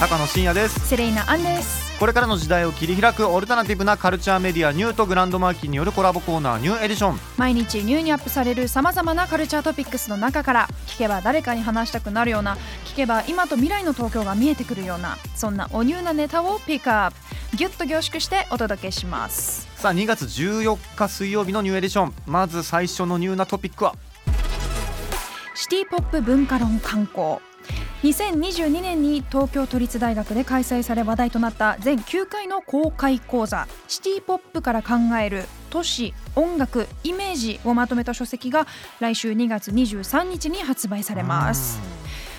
高野真也です。セレイナアンです。これからの時代を切り開くオルタナティブなカルチャーメディアニューとグランドマーキーによるコラボコーナーニューエディション。毎日ニューにアップされるさまざまなカルチャートピックスの中から聞けば誰かに話したくなるような聞けば今と未来の東京が見えてくるようなそんなおニューなネタをピックアップ。ギュッと凝縮してお届けします。さあ2月14日水曜日のニューエディション。まず最初のニューなトピックは？シティポップ文化論刊行2022年に東京都立大学で開催され話題となった全9回の公開講座「シティポップから考える都市音楽イメージ」をまとめた書籍が来週2月23日に発売されます。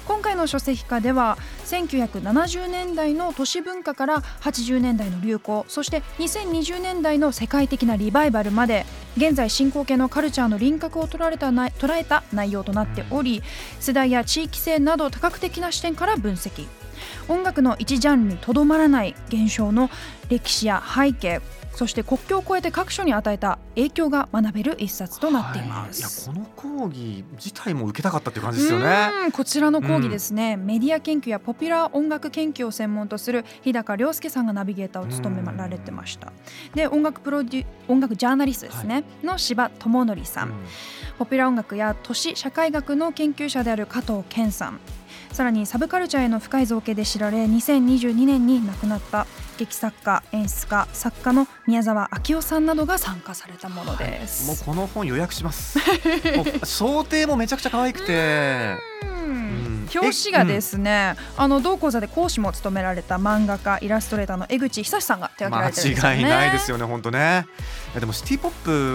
今回の書籍化では1970年代の都市文化から80年代の流行そして2020年代の世界的なリバイバルまで現在進行形のカルチャーの輪郭を捉えた捉えた内容となっており世代や地域性など多角的な視点から分析。音楽の一ジャンルにとどまらない現象の歴史や背景そして国境を越えて各所に与えた影響が学べる一冊となっていまはい。いやす。この講義自体も受けたかったっていう感じですよね。うんこちらの講義ですね、メディア研究やポピュラー音楽研究を専門とする日高亮介さんがナビゲーターを務められてました。で音楽プロデュ音楽ジャーナリストですね、の柴智則さん、ポピュラー音楽や都市社会学の研究者である加藤健さん。さらにサブカルチャーへの深い造形で知られ2022年に亡くなった劇作家演出家作家の宮沢明夫さんなどが参加されたものです、もうこの本予約します。想定もめちゃくちゃ可愛くて。表紙がですね、あの同講座で講師も務められた漫画家イラストレーターの江口久志さんが手掛けられてるんですよね。間違いないですよね本当ね。でもシティポッ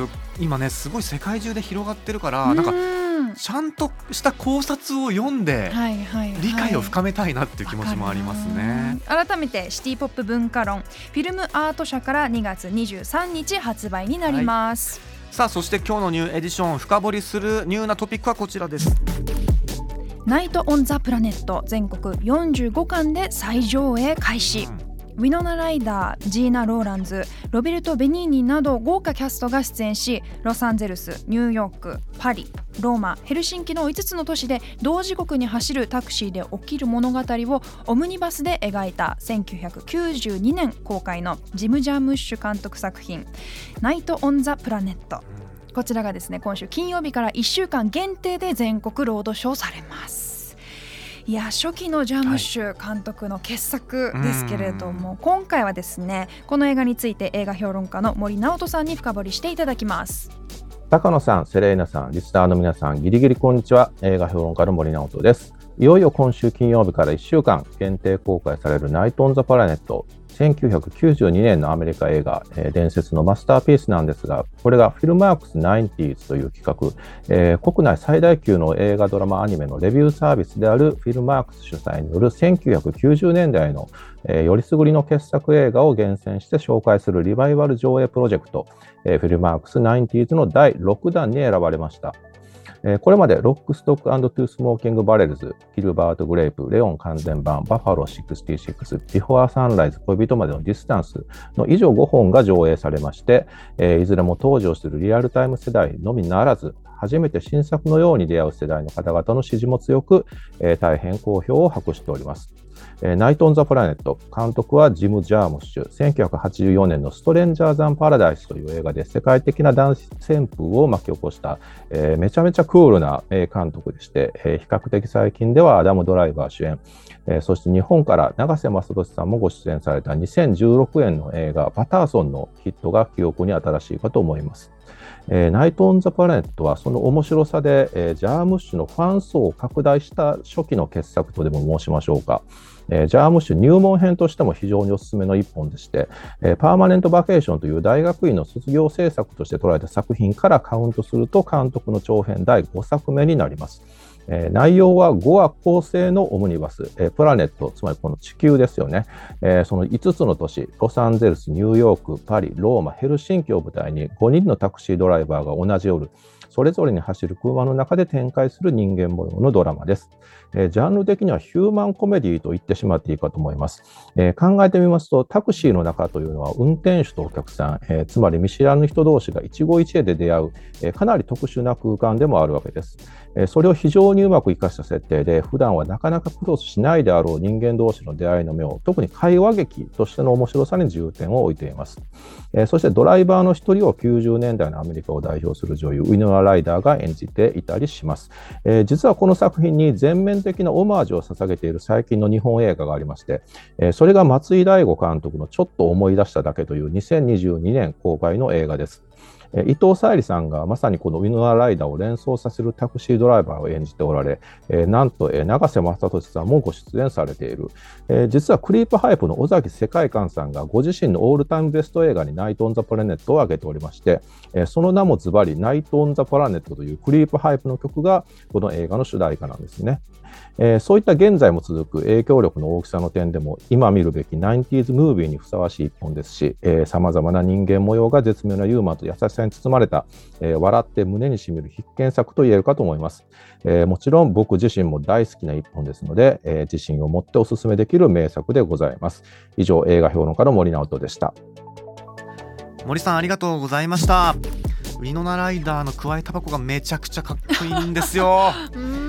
プ今ねすごい世界中で広がってるからなんかうんちゃんとした考察を読んではいはいはい、理解を深めたいなっていう気持ちもありますね。改めてシティポップ文化論。フィルムアート社から2月23日発売になります、さあそして今日のニューエディション深掘りするニューなトピックはこちらです。ナイト・オン・ザ・プラネット全国45館で再上映開始、ウィノナ・ライダー、ジーナ・ローランズ、ロベルト・ベニーニなど豪華キャストが出演しロサンゼルス、ニューヨーク、パリ、ローマ、ヘルシンキの5つの都市で同時刻に走るタクシーで起きる物語をオムニバスで描いた1992年公開のジム・ジャームッシュ監督作品「ナイト・オン・ザ・プラネット」こちらがですね今週金曜日から1週間限定で全国ロードショーされますいや初期のジャームッシュ監督の傑作ですけれども、今回はですねこの映画について映画評論家の森直人さんに深掘りしていただきます高野さん、セレーナさん、リスナーの皆さん、ギリギリこんにちは。映画評論家の森直人です。いよいよ今週金曜日から1週間限定公開されるナイト・オン・ザ・パラネット。1992年のアメリカ映画、えー伝説のマスターピースなんですが、これがフィルマークス 90s という企画、えー国内最大級の映画、ドラマ、アニメのレビューサービスであるフィルマークス主催による1990年代の、えーよりすぐりの傑作映画を厳選して紹介するリバイバル上映プロジェクト、えーフィルマークス 90s の第6弾に選ばれました。えこれまでロックストックトゥースモーキングバレルズ、ギルバート・グレープ、レオン完全版、バファロー66、ビフォア・サンライズ、恋人までのディスタンスの以上5本が上映されまして、えいずれも登場するリアルタイム世代のみならず、初めて新作のように出会う世代の方々の支持も強く、え大変好評を博しております。ナイト・オン・ザ・プラネット監督はジム・ジャームッシュ1984年の「ストレンジャー・ザン・パラダイス」という映画で世界的な男子旋風を巻き起こした、えーめちゃめちゃクールな、監督でして、えー比較的最近ではアダム・ドライバー主演、えーそして日本から永瀬正敏さんもご出演された2016年の映画「パターソン」のヒットが記憶に新しいかと思います。えーナイト・オン・ザ・プラネットはその面白さで、えージャームッシュのファン層を拡大した初期の傑作とでも申しましょうか。えージャームッシュ入門編としても非常におすすめの一本でして、えーパーマネント・バケーションという大学院の卒業制作として捉えた作品からカウントすると監督の長編第5作目になります。え内容は5話構成のオムニバス、えプラネット、つまりこの地球ですよね、えその5つの都市、ロサンゼルス、ニューヨーク、パリ、ローマ、ヘルシンキを舞台に5人のタクシードライバーが同じ夜、それぞれに走る車の中で展開する人間模様のドラマです。えジャンル的にはヒューマンコメディと言ってしまっていいかと思います。え考えてみますと、タクシーの中というのは運転手とお客さん、えつまり見知らぬ人同士が一期一会で出会う、えかなり特殊な空間でもあるわけです。えそれを非常にうまく活かした設定で、普段はなかなかクロスしないであろう人間同士の出会いの目を、特に会話劇としての面白さに重点を置いています。えーそしてドライバーの一人を90年代のアメリカを代表する女優、ウィノラ・ライダーが演じていたりします。えー実はこの作品に全面的なオマージュを捧げている最近の日本映画がありまして、えーそれが松井大吾監督のちょっと思い出しただけという2022年公開の映画です。伊藤沙莉さんがまさにこのウィノナ・ライダーを連想させるタクシードライバーを演じておられ、えなんと、え永瀬正敏さんもご出演されている、え実はクリープハイプの尾崎世界観さんがご自身のオールタイムベスト映画にナイト・オン・ザ・プラネットを挙げておりまして、えその名もズバリナイト・オン・ザ・プラネットというクリープハイプの曲がこの映画の主題歌なんですね。えーそういった現在も続く影響力の大きさの点でも今見るべき 90s ムービーにふさわしい一本ですしさまざまな人間模様が絶妙なユーモアと優しさに包まれた、えー笑って胸にしみる必見作と言えるかと思います、えーもちろん僕自身も大好きな一本ですので、えー自信を持ってお勧めできる名作でございます。以上映画評論家の森直人でした。森さんありがとうございました。ウィノナライダーのくわえタバコがめちゃくちゃかっこいいんですよ。うーん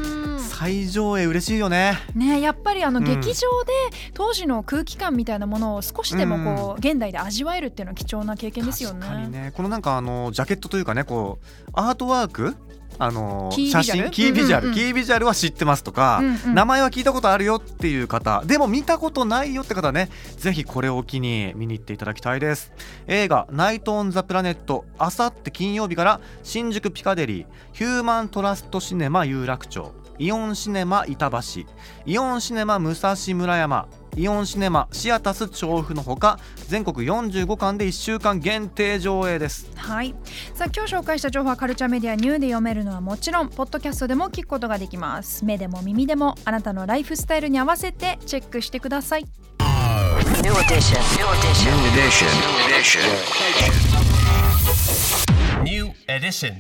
最上映嬉しいよね。ねやっぱりあのうん。劇場で当時の空気感みたいなものを少しでもこう現代で味わえるっていうのは貴重な経験ですよね。確かにね。このなんかあのジャケットというかねこうアートワークあの写真キービジュアル、キービジュアルは知ってますとか、うんうん。名前は聞いたことあるよっていう方でも見たことないよって方はねぜひこれを機に見に行っていただきたいです。映画「ナイト・オン・ザ・プラネット」あさって金曜日から新宿ピカデリーヒューマントラストシネマ有楽町イオンシネマ板橋イオンシネマ武蔵村山イオンシネマシアタス調布のほか全国45館で1週間限定上映ですはいさあ今日紹介した情報はカルチャーメディアニューで読めるのはもちろんポッドキャストでも聞くことができます目でも耳でもあなたのライフスタイルに合わせてチェックしてください New edition. New edition. New edition. New edition. New edition.